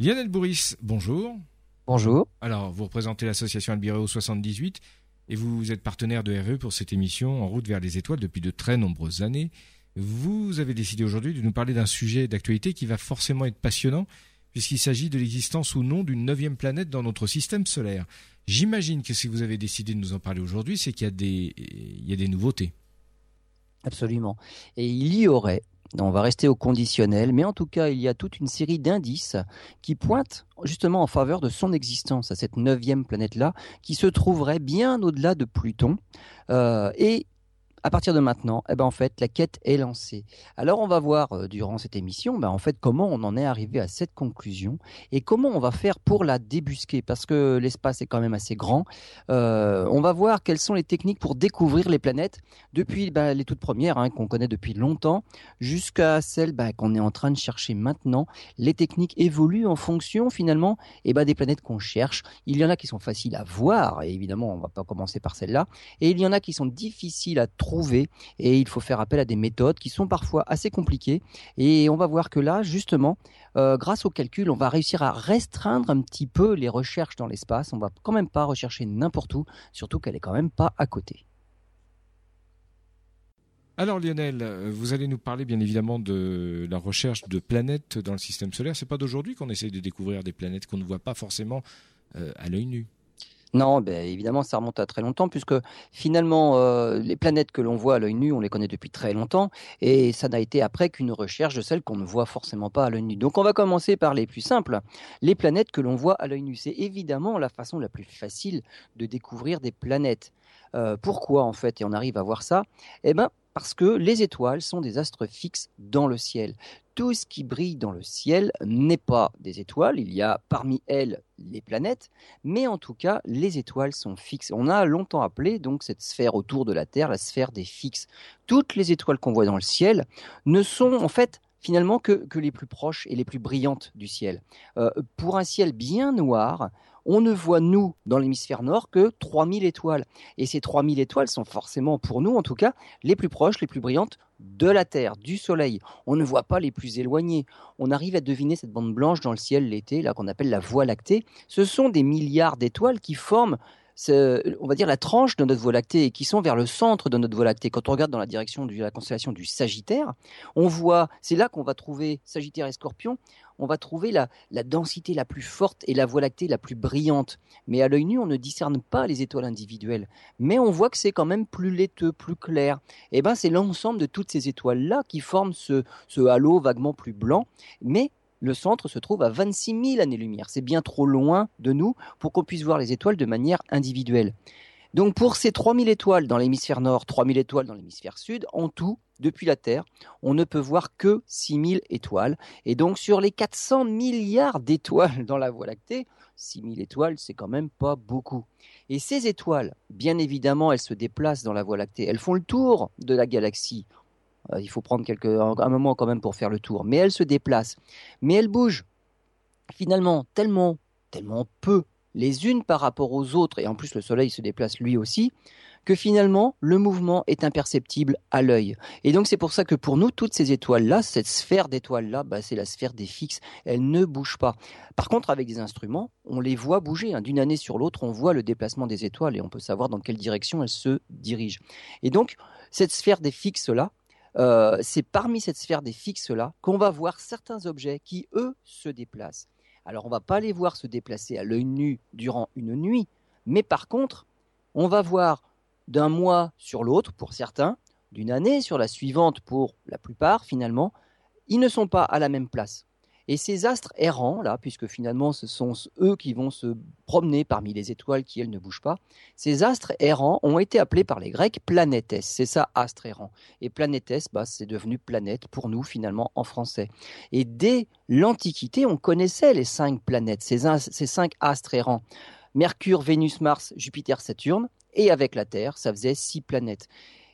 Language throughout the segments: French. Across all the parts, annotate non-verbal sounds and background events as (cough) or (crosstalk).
Lionel Bourris, bonjour. Bonjour. Alors, vous représentez l'association Albireo 78 et vous êtes partenaire de RE pour cette émission En route vers les étoiles depuis de très nombreuses années. Vous avez décidé aujourd'hui de nous parler d'un sujet d'actualité qui va forcément être passionnant puisqu'il s'agit de l'existence ou non d'une neuvième planète dans notre système solaire. J'imagine que si vous avez décidé de nous en parler aujourd'hui, c'est qu'il y a des, il y a des nouveautés. Absolument. Et il y aurait on va rester au conditionnel, mais en tout cas, il y a toute une série d'indices qui pointent justement en faveur de son existence à cette neuvième planète-là, qui se trouverait bien au-delà de Pluton. Euh, à partir de maintenant, eh ben en fait, la quête est lancée. Alors on va voir euh, durant cette émission, ben en fait, comment on en est arrivé à cette conclusion et comment on va faire pour la débusquer, parce que l'espace est quand même assez grand. Euh, on va voir quelles sont les techniques pour découvrir les planètes, depuis ben, les toutes premières hein, qu'on connaît depuis longtemps, jusqu'à celles ben, qu'on est en train de chercher maintenant. Les techniques évoluent en fonction finalement eh ben, des planètes qu'on cherche. Il y en a qui sont faciles à voir, et évidemment, on va pas commencer par celle-là, et il y en a qui sont difficiles à trouver et il faut faire appel à des méthodes qui sont parfois assez compliquées et on va voir que là justement euh, grâce au calcul on va réussir à restreindre un petit peu les recherches dans l'espace on va quand même pas rechercher n'importe où surtout qu'elle est quand même pas à côté alors Lionel, vous allez nous parler bien évidemment de la recherche de planètes dans le système solaire. C'est pas d'aujourd'hui qu'on essaye de découvrir des planètes qu'on ne voit pas forcément euh, à l'œil nu. Non, ben évidemment, ça remonte à très longtemps, puisque finalement, euh, les planètes que l'on voit à l'œil nu, on les connaît depuis très longtemps, et ça n'a été après qu'une recherche de celles qu'on ne voit forcément pas à l'œil nu. Donc on va commencer par les plus simples. Les planètes que l'on voit à l'œil nu, c'est évidemment la façon la plus facile de découvrir des planètes. Euh, pourquoi en fait, et on arrive à voir ça? Eh ben, parce que les étoiles sont des astres fixes dans le ciel. Tout ce qui brille dans le ciel n'est pas des étoiles, il y a parmi elles les planètes, mais en tout cas, les étoiles sont fixes. On a longtemps appelé donc cette sphère autour de la Terre la sphère des fixes. Toutes les étoiles qu'on voit dans le ciel ne sont en fait finalement que, les plus proches et les plus brillantes du ciel. Euh, pour un ciel bien noir, on ne voit, nous, dans l'hémisphère nord, que 3000 étoiles. Et ces 3000 étoiles sont forcément, pour nous en tout cas, les plus proches, les plus brillantes de la Terre, du Soleil. On ne voit pas les plus éloignés. On arrive à deviner cette bande blanche dans le ciel l'été, là qu'on appelle la Voie lactée. Ce sont des milliards d'étoiles qui forment on va dire, la tranche de notre Voie lactée et qui sont vers le centre de notre Voie lactée. Quand on regarde dans la direction de la constellation du Sagittaire, on voit, c'est là qu'on va trouver Sagittaire et Scorpion, on va trouver la, densité la plus forte et la Voie lactée la plus brillante. Mais à l'œil nu, on ne discerne pas les étoiles individuelles. Mais on voit que c'est quand même plus laiteux, plus clair. Et eh ben, c'est l'ensemble de toutes ces étoiles-là qui forment ce, ce halo vaguement plus blanc. Mais le centre se trouve à 26 000 années-lumière. C'est bien trop loin de nous pour qu'on puisse voir les étoiles de manière individuelle. Donc pour ces 3000 étoiles dans l'hémisphère nord, 3000 étoiles dans l'hémisphère sud, en tout, depuis la Terre, on ne peut voir que 6000 étoiles. Et donc sur les 400 milliards d'étoiles dans la Voie lactée, 6000 étoiles, c'est quand même pas beaucoup. Et ces étoiles, bien évidemment, elles se déplacent dans la Voie lactée. Elles font le tour de la galaxie. Euh, il faut prendre un moment quand même pour faire le tour. Mais elle se déplace. Mais elle bouge. Finalement, tellement, tellement peu les unes par rapport aux autres, et en plus le Soleil se déplace lui aussi, que finalement le mouvement est imperceptible à l'œil. Et donc c'est pour ça que pour nous, toutes ces étoiles-là, cette sphère d'étoiles-là, bah, c'est la sphère des fixes, elles ne bougent pas. Par contre, avec des instruments, on les voit bouger. Hein. D'une année sur l'autre, on voit le déplacement des étoiles et on peut savoir dans quelle direction elles se dirigent. Et donc, cette sphère des fixes-là, euh, c'est parmi cette sphère des fixes-là qu'on va voir certains objets qui, eux, se déplacent. Alors, on va pas les voir se déplacer à l'œil nu durant une nuit, mais par contre, on va voir d'un mois sur l'autre, pour certains, d'une année sur la suivante, pour la plupart, finalement, ils ne sont pas à la même place. Et ces astres errants, là, puisque finalement ce sont eux qui vont se promener parmi les étoiles qui, elles, ne bougent pas, ces astres errants ont été appelés par les Grecs planètes. C'est ça, astre errant. Et planètes, bah, c'est devenu planète pour nous, finalement, en français. Et dès l'Antiquité, on connaissait les cinq planètes, ces, ces cinq astres errants. Mercure, Vénus, Mars, Jupiter, Saturne. Et avec la Terre, ça faisait six planètes.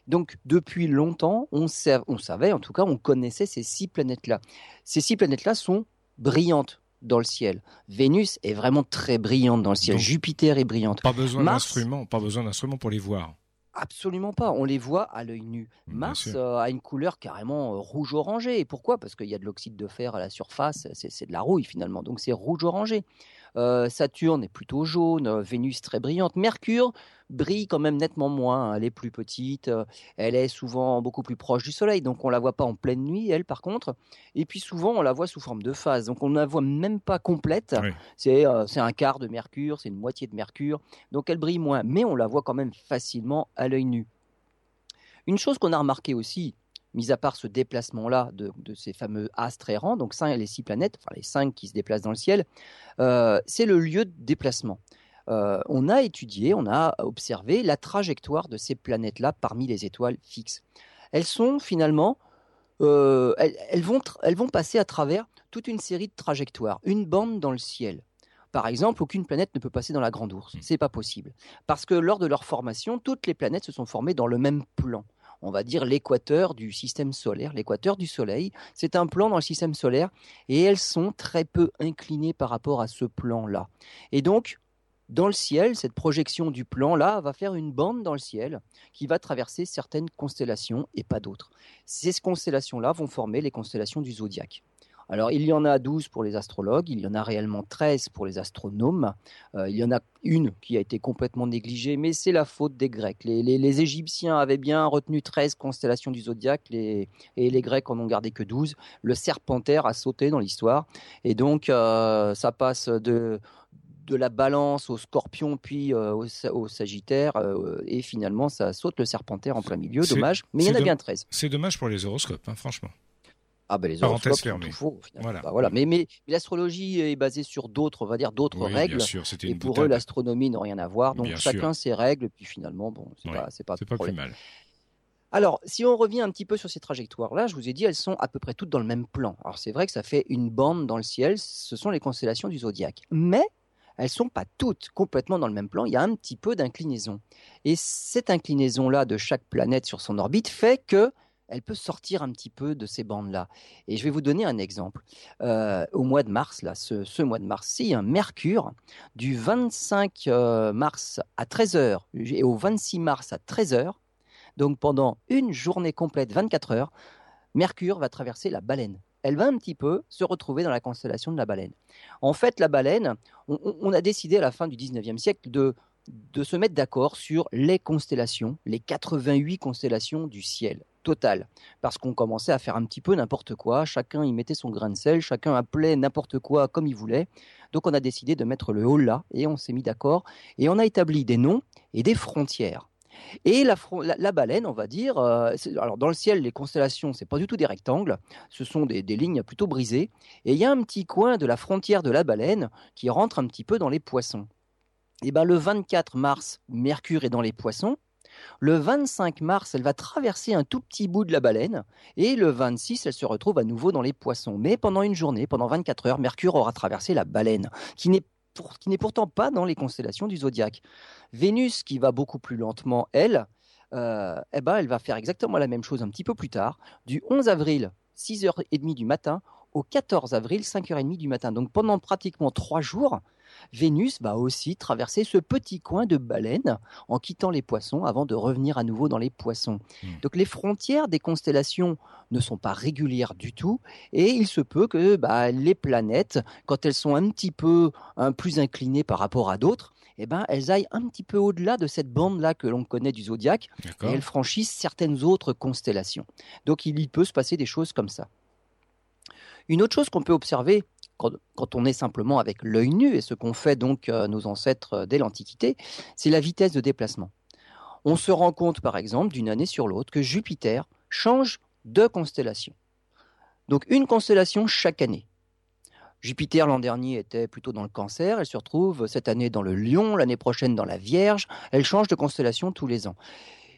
Donc depuis longtemps, on, savait, en tout cas, on connaissait ces six planètes-là. Ces six planètes-là sont brillantes dans le ciel. Vénus est vraiment très brillante dans le ciel. Jupiter est brillante. Pas besoin d'instruments, pas besoin d'instruments pour les voir. Absolument pas. On les voit à l'œil nu. Mars euh, a une couleur carrément euh, rouge-orangé. Et pourquoi? Parce qu'il y a de l'oxyde de fer à la surface. C'est de la rouille finalement. Donc c'est rouge-orangé. Euh, Saturne est plutôt jaune, euh, Vénus très brillante, Mercure brille quand même nettement moins, hein. elle est plus petite, euh, elle est souvent beaucoup plus proche du Soleil, donc on la voit pas en pleine nuit, elle par contre, et puis souvent on la voit sous forme de phase, donc on ne la voit même pas complète, c'est un quart de Mercure, c'est une moitié de Mercure, donc elle brille moins, mais on la voit quand même facilement à l'œil nu. Une chose qu'on a remarqué aussi, mis à part ce déplacement-là de, ces fameux astres errants, donc cinq, les six planètes, enfin les cinq qui se déplacent dans le ciel, euh, c'est le lieu de déplacement. Euh, on a étudié, on a observé la trajectoire de ces planètes-là parmi les étoiles fixes. Elles sont finalement, euh, elles, vont elles vont passer à travers toute une série de trajectoires, une bande dans le ciel. Par exemple, aucune planète ne peut passer dans la Grande Ourse. Hmm. C'est pas possible. Parce que lors de leur formation, toutes les planètes se sont formées dans le même plan on va dire l'équateur du système solaire, l'équateur du Soleil. C'est un plan dans le système solaire et elles sont très peu inclinées par rapport à ce plan-là. Et donc, dans le ciel, cette projection du plan-là va faire une bande dans le ciel qui va traverser certaines constellations et pas d'autres. Ces constellations-là vont former les constellations du zodiaque. Alors, il y en a 12 pour les astrologues, il y en a réellement 13 pour les astronomes. Euh, il y en a une qui a été complètement négligée, mais c'est la faute des Grecs. Les, Égyptiens avaient bien retenu 13 constellations du zodiaque et les Grecs en ont gardé que 12. Le serpentaire a sauté dans l'histoire. Et donc, euh, ça passe de, de la balance au scorpion puis euh, au, sagittaire et finalement ça saute le serpentaire en plein milieu dommage mais il y en a bien 13 c'est dommage pour les horoscopes hein, franchement ah ben les horoscopes sont tout faux. Voilà. Bah, voilà. Mais, mais, l'astrologie est basée sur d'autres, on va dire d'autres règles. Bien sûr, et pour eux, l'astronomie n'a rien à voir. Donc chacun ses règles. Puis finalement, bon, c'est pas, c'est pas, pas plus mal. Alors, si on revient un petit peu sur ces trajectoires-là, je vous ai dit, elles sont à peu près toutes dans le même plan. Alors c'est vrai que ça fait une bande dans le ciel. Ce sont les constellations du zodiaque. Mais elles sont pas toutes complètement dans le même plan. Il y a un petit peu d'inclinaison. Et cette inclinaison-là de chaque planète sur son orbite fait que elle peut sortir un petit peu de ces bandes-là. Et je vais vous donner un exemple. Euh, au mois de mars, là, ce, mois de mars, si un Mercure, du 25 euh, mars à 13h et au 26 mars à 13h, donc pendant une journée complète, 24 heures, Mercure va traverser la baleine. Elle va un petit peu se retrouver dans la constellation de la baleine. En fait, la baleine, on, a décidé à la fin du 19e siècle de de se mettre d'accord sur les constellations, les 88 constellations du ciel total. Parce qu'on commençait à faire un petit peu n'importe quoi, chacun y mettait son grain de sel, chacun appelait n'importe quoi comme il voulait. Donc on a décidé de mettre le haut là et on s'est mis d'accord et on a établi des noms et des frontières. Et la, baleine, on va dire, euh, alors dans le ciel, les constellations, c'est pas du tout des rectangles, ce sont des, des lignes plutôt brisées. Et il y a un petit coin de la frontière de la baleine qui rentre un petit peu dans les poissons. Et ben le 24 mars, Mercure est dans les poissons. Le 25 mars, elle va traverser un tout petit bout de la baleine et le 26, elle se retrouve à nouveau dans les poissons. Mais pendant une journée, pendant 24 heures, Mercure aura traversé la baleine, qui n'est pourtant pas dans les constellations du zodiaque. Vénus, qui va beaucoup plus lentement, elle, euh, eh ben, elle va faire exactement la même chose un petit peu plus tard, du 11 avril, 6h30 du matin, au 14 avril, 5h30 du matin. Donc pendant pratiquement trois jours, Vénus va aussi traverser ce petit coin de baleine en quittant les poissons avant de revenir à nouveau dans les poissons. Hmm. Donc les frontières des constellations ne sont pas régulières du tout et il se peut que bah, les planètes, quand elles sont un petit peu plus inclinées par rapport à d'autres, eh ben, elles aillent un petit peu au-delà de cette bande-là que l'on connaît du zodiaque et elles franchissent certaines autres constellations. Donc il y peut se passer des choses comme ça. Une autre chose qu'on peut observer quand, on est simplement avec l'œil nu, et ce qu'ont fait donc euh, nos ancêtres euh, dès l'Antiquité, c'est la vitesse de déplacement. On se rend compte, par exemple, d'une année sur l'autre, que Jupiter change de constellation. Donc une constellation chaque année. Jupiter l'an dernier était plutôt dans le cancer, elle se retrouve cette année dans le lion, l'année prochaine dans la Vierge, elle change de constellation tous les ans.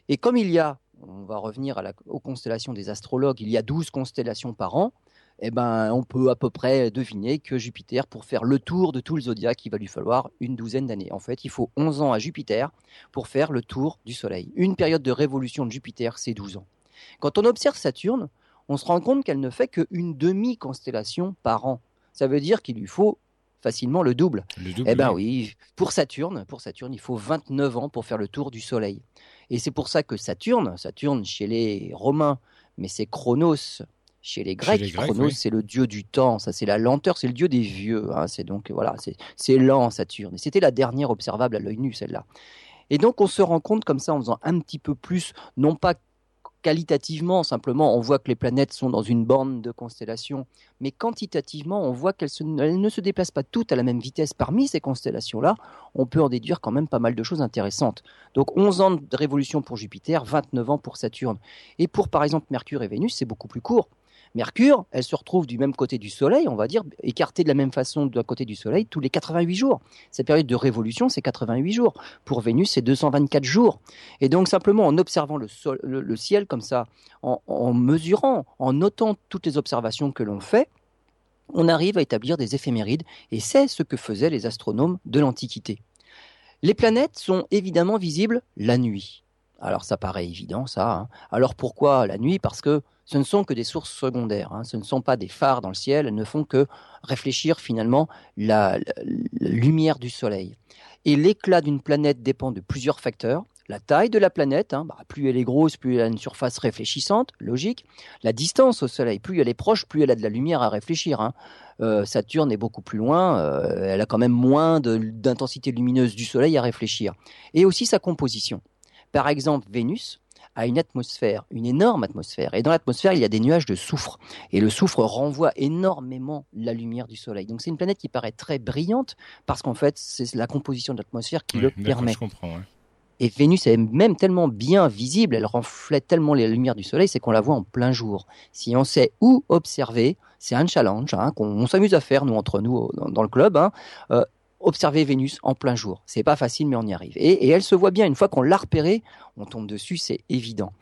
Et comme il y a, on va revenir aux constellations des astrologues, il y a 12 constellations par an, eh ben, on peut à peu près deviner que Jupiter, pour faire le tour de tout le zodiaque, il va lui falloir une douzaine d'années. En fait, il faut 11 ans à Jupiter pour faire le tour du Soleil. Une période de révolution de Jupiter, c'est 12 ans. Quand on observe Saturne, on se rend compte qu'elle ne fait qu'une demi-constellation par an. Ça veut dire qu'il lui faut facilement le double. Le double eh ben oui, pour Saturne, pour Saturne, il faut 29 ans pour faire le tour du Soleil. Et c'est pour ça que Saturne, Saturne chez les Romains, mais c'est Chronos chez les Grecs. Chronos, c'est le dieu du temps, ça c'est la lenteur, c'est le dieu des vieux. Hein. c'est donc voilà, c'est lent Saturne. Et c'était la dernière observable à l'œil nu, celle-là. Et donc on se rend compte comme ça en faisant un petit peu plus, non pas qualitativement, simplement, on voit que les planètes sont dans une bande de constellations, mais quantitativement, on voit qu'elles ne se déplacent pas toutes à la même vitesse parmi ces constellations-là. On peut en déduire quand même pas mal de choses intéressantes. Donc 11 ans de révolution pour Jupiter, 29 ans pour Saturne. Et pour par exemple Mercure et Vénus, c'est beaucoup plus court. Mercure, elle se retrouve du même côté du Soleil, on va dire, écartée de la même façon d'un côté du Soleil tous les 88 jours. Cette période de révolution, c'est 88 jours. Pour Vénus, c'est 224 jours. Et donc simplement en observant le, ciel comme ça, en, mesurant, en notant toutes les observations que l'on fait, on arrive à établir des éphémérides, et c'est ce que faisaient les astronomes de l'Antiquité. Les planètes sont évidemment visibles la nuit. Alors ça paraît évident, ça. Hein. Alors pourquoi la nuit? Parce que ce ne sont que des sources secondaires, hein. ce ne sont pas des phares dans le ciel, elles ne font que réfléchir finalement la, lumière du Soleil. Et l'éclat d'une planète dépend de plusieurs facteurs. La taille de la planète, hein, bah, plus elle est grosse, plus elle a une surface réfléchissante, logique. La distance au Soleil, plus elle est proche, plus elle a de la lumière à réfléchir. Hein. Euh, Saturne est beaucoup plus loin, euh, elle a quand même moins d'intensité lumineuse du Soleil à réfléchir. Et aussi sa composition. Par exemple, Vénus, à une atmosphère, une énorme atmosphère. Et dans l'atmosphère, il y a des nuages de soufre. Et le soufre renvoie énormément la lumière du Soleil. Donc c'est une planète qui paraît très brillante parce qu'en fait, c'est la composition de l'atmosphère qui le permet. Je comprends, Et Vénus est même tellement bien visible, elle reflète tellement les lumières du Soleil, c'est qu'on la voit en plein jour. Si on sait où observer, c'est un challenge hein, qu'on s'amuse à faire nous entre nous dans, le club. Hein, euh, observer Vénus en plein jour. C'est pas facile, mais on y arrive. Et, elle se voit bien. Une fois qu'on l'a repérée, on tombe dessus, c'est évident.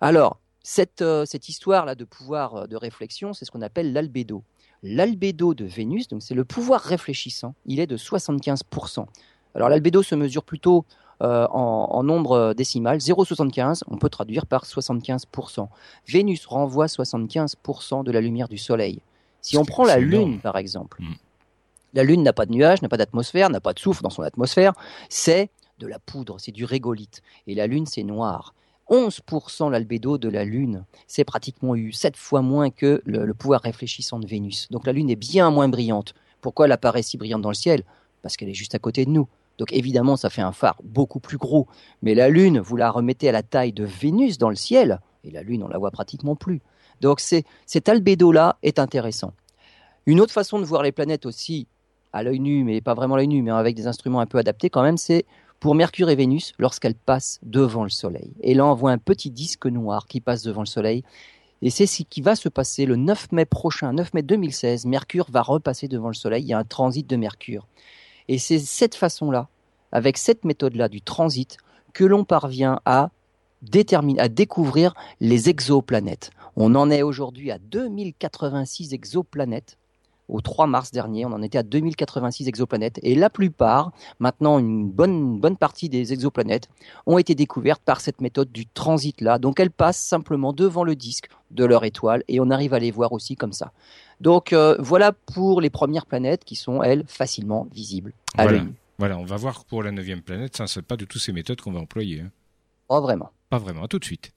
Alors, cette, euh, cette histoire-là de pouvoir euh, de réflexion, c'est ce qu'on appelle l'albédo. L'albédo de Vénus, donc c'est le pouvoir réfléchissant, il est de 75%. Alors l'albédo se mesure plutôt euh, en, en, nombre décimal, 0,75, on peut traduire par 75%. Vénus renvoie 75% de la lumière du Soleil. Si on prend la Lune, par exemple, hmm. La Lune n'a pas de nuages, n'a pas d'atmosphère, n'a pas de soufre dans son atmosphère. C'est de la poudre, c'est du régolithe. Et la Lune, c'est noir. 11% l'albédo de la Lune, c'est pratiquement eu 7 fois moins que le, pouvoir réfléchissant de Vénus. Donc la Lune est bien moins brillante. Pourquoi elle apparaît si brillante dans le ciel? Parce qu'elle est juste à côté de nous. Donc évidemment, ça fait un phare beaucoup plus gros. Mais la Lune, vous la remettez à la taille de Vénus dans le ciel, et la Lune, on la voit pratiquement plus. Donc cet albédo-là est intéressant. Une autre façon de voir les planètes aussi, à l'œil nu, mais pas vraiment l'œil nu, mais avec des instruments un peu adaptés quand même, c'est pour Mercure et Vénus lorsqu'elles passent devant le Soleil. Et là, on voit un petit disque noir qui passe devant le Soleil. Et c'est ce qui va se passer le 9 mai prochain, 9 mai 2016. Mercure va repasser devant le Soleil. Il y a un transit de Mercure. Et c'est cette façon-là, avec cette méthode-là du transit, que l'on parvient à déterminer, à découvrir les exoplanètes. On en est aujourd'hui à 2086 exoplanètes au 3 mars dernier, on en était à 2086 exoplanètes. Et la plupart, maintenant une bonne, bonne partie des exoplanètes, ont été découvertes par cette méthode du transit-là. Donc elles passent simplement devant le disque de leur étoile et on arrive à les voir aussi comme ça. Donc euh, voilà pour les premières planètes qui sont, elles, facilement visibles à voilà. Voilà, on va voir pour la neuvième planète, ça, c'est pas du tout ces méthodes qu'on va employer. Hein. Pas vraiment. Pas vraiment, à tout de suite.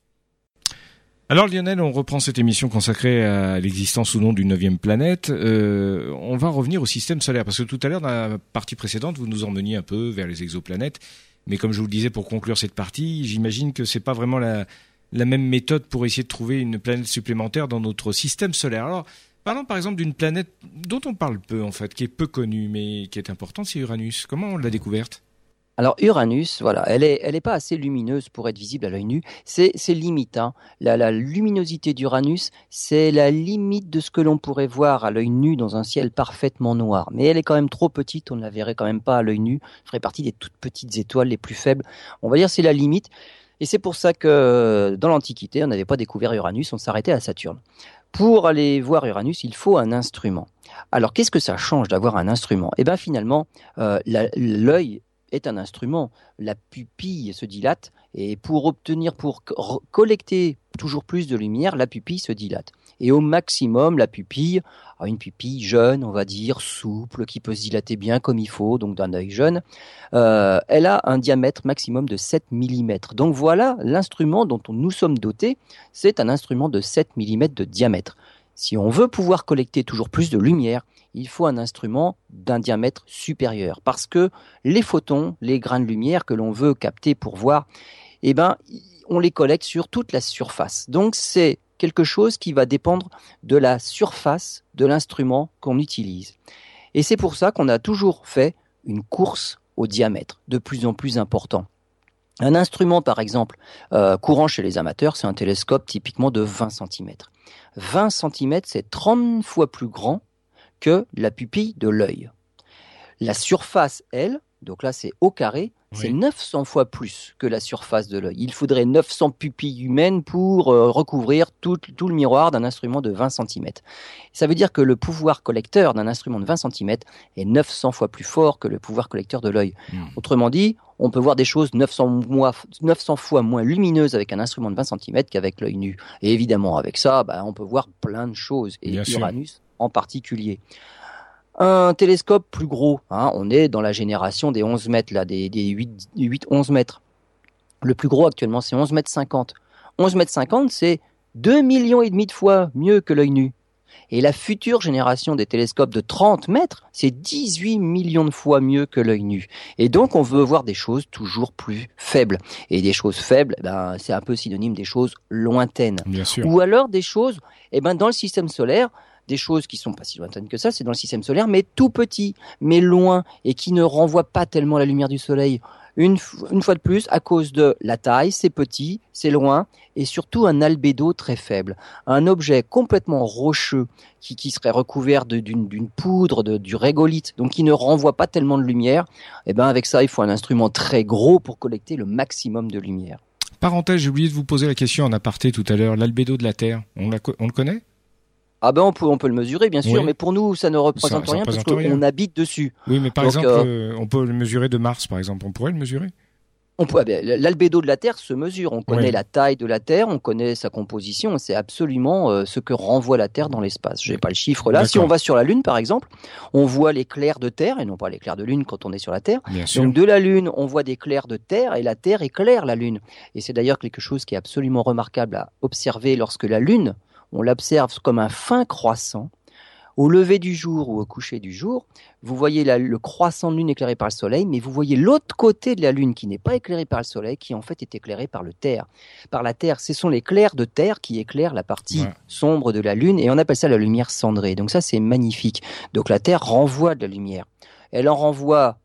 Alors Lionel, on reprend cette émission consacrée à l'existence ou non d'une neuvième planète. Euh, on va revenir au système solaire parce que tout à l'heure dans la partie précédente, vous nous emmeniez un peu vers les exoplanètes. Mais comme je vous le disais pour conclure cette partie, j'imagine que c'est pas vraiment la, la même méthode pour essayer de trouver une planète supplémentaire dans notre système solaire. Alors, parlons par exemple d'une planète dont on parle peu en fait, qui est peu connue mais qui est importante, c'est Uranus. Comment on l'a découverte? Alors Uranus, voilà, elle est, elle est pas assez lumineuse pour être visible à l'œil nu. C'est, limite. Hein. La, la, luminosité d'Uranus, c'est la limite de ce que l'on pourrait voir à l'œil nu dans un ciel parfaitement noir. Mais elle est quand même trop petite, on ne la verrait quand même pas à l'œil nu. Elle ferait partie des toutes petites étoiles les plus faibles. On va dire c'est la limite. Et c'est pour ça que dans l'Antiquité, on n'avait pas découvert Uranus, on s'arrêtait à Saturne. Pour aller voir Uranus, il faut un instrument. Alors qu'est-ce que ça change d'avoir un instrument? Eh bien finalement, euh, l'œil est un instrument. La pupille se dilate Et pour obtenir, pour collecter toujours plus de lumière, la pupille se dilate. Et au maximum, la pupille, une pupille jeune, on va dire, souple, qui peut se dilater bien comme il faut, donc d'un œil jeune, euh, elle a un diamètre maximum de 7 mm. Donc voilà l'instrument dont nous sommes dotés, c'est un instrument de 7 mm de diamètre. Si on veut pouvoir collecter toujours plus de lumière, il faut un instrument d'un diamètre supérieur. Parce que les photons, les grains de lumière que l'on veut capter pour voir, eh ben, on les collecte sur toute la surface. Donc c'est quelque chose qui va dépendre de la surface de l'instrument qu'on utilise. Et c'est pour ça qu'on a toujours fait une course au diamètre, de plus en plus important. Un instrument, par exemple, euh, courant chez les amateurs, c'est un télescope typiquement de 20 cm. 20 cm, c'est 30 fois plus grand que la pupille de l'œil. La surface, elle, donc là c'est au carré, c'est 900 fois plus que la surface de l'œil. Il faudrait 900 pupilles humaines pour euh, recouvrir tout, le miroir d'un instrument de 20 cm. Ça veut dire que le pouvoir collecteur d'un instrument de 20 cm est 900 fois plus fort que le pouvoir collecteur de l'œil. Hmm. Autrement dit, on peut voir des choses 900, 900 fois moins lumineuses avec un instrument de 20 cm qu'avec l'œil nu. Et évidemment, avec ça, bah, on peut voir plein de choses, et Uranus en particulier. Un télescope plus gros, hein, on est dans la génération des 11 mètres, là, des, 8, 8, 11 mètres. Le plus gros actuellement, c'est 11 mètres 50. 11 mètres 50, c'est 2 millions et demi de fois mieux que l'œil nu. Et la future génération des télescopes de 30 mètres, c'est 18 millions de fois mieux que l'œil nu. Et donc, on veut voir des choses toujours plus faibles. Et des choses faibles, eh ben, c'est un peu synonyme des choses lointaines. Bien sûr. Ou alors des choses, eh ben, dans le système solaire, des choses qui sont pas si lointaines que ça, c'est dans le système solaire, mais tout petit, mais loin, et qui ne renvoient pas tellement la lumière du soleil. Une, fois de plus, à cause de la taille, c'est petit, c'est loin, et surtout un albédo très faible. Un objet complètement rocheux qui, serait recouvert d'une poudre, de, du régolithe, donc qui ne renvoie pas tellement de lumière, et eh ben avec ça, il faut un instrument très gros pour collecter le maximum de lumière. Parenthèse, j'ai oublié de vous poser la question en aparté tout à l'heure, l'albédo de la Terre, on le connaît? Ah ben on peut on peut le mesurer bien sûr, mais pour nous ça ne représente rien parce qu'on habite dessus. Oui, mais par exemple, euh, on peut le mesurer de Mars, par exemple. On pourrait le mesurer. On peut, ah ben, l'albédo de la Terre se mesure. On connaît la taille de la Terre, on connaît sa composition. C'est absolument euh, ce que renvoie la Terre dans l'espace. J'ai pas le chiffre là. Si on va sur la Lune, par exemple, on voit les clairs de Terre et non pas les clairs de Lune quand on est sur la Terre. Donc de la Lune, on voit des clairs de Terre et la Terre éclaire la Lune. Et c'est d'ailleurs quelque chose qui est absolument remarquable à observer lorsque la Lune on l'observe comme un fin croissant. Au lever du jour ou au coucher du jour, vous voyez le croissant de lune éclairé par le soleil, mais vous voyez l'autre côté de la lune qui n'est pas éclairé par le soleil, qui en fait est éclairé par le terre. Par la terre, ce sont les clairs de terre qui éclairent la partie sombre de la lune, et on appelle ça la lumière cendrée. Donc ça, c'est magnifique. Donc la terre renvoie de la lumière. Elle en renvoie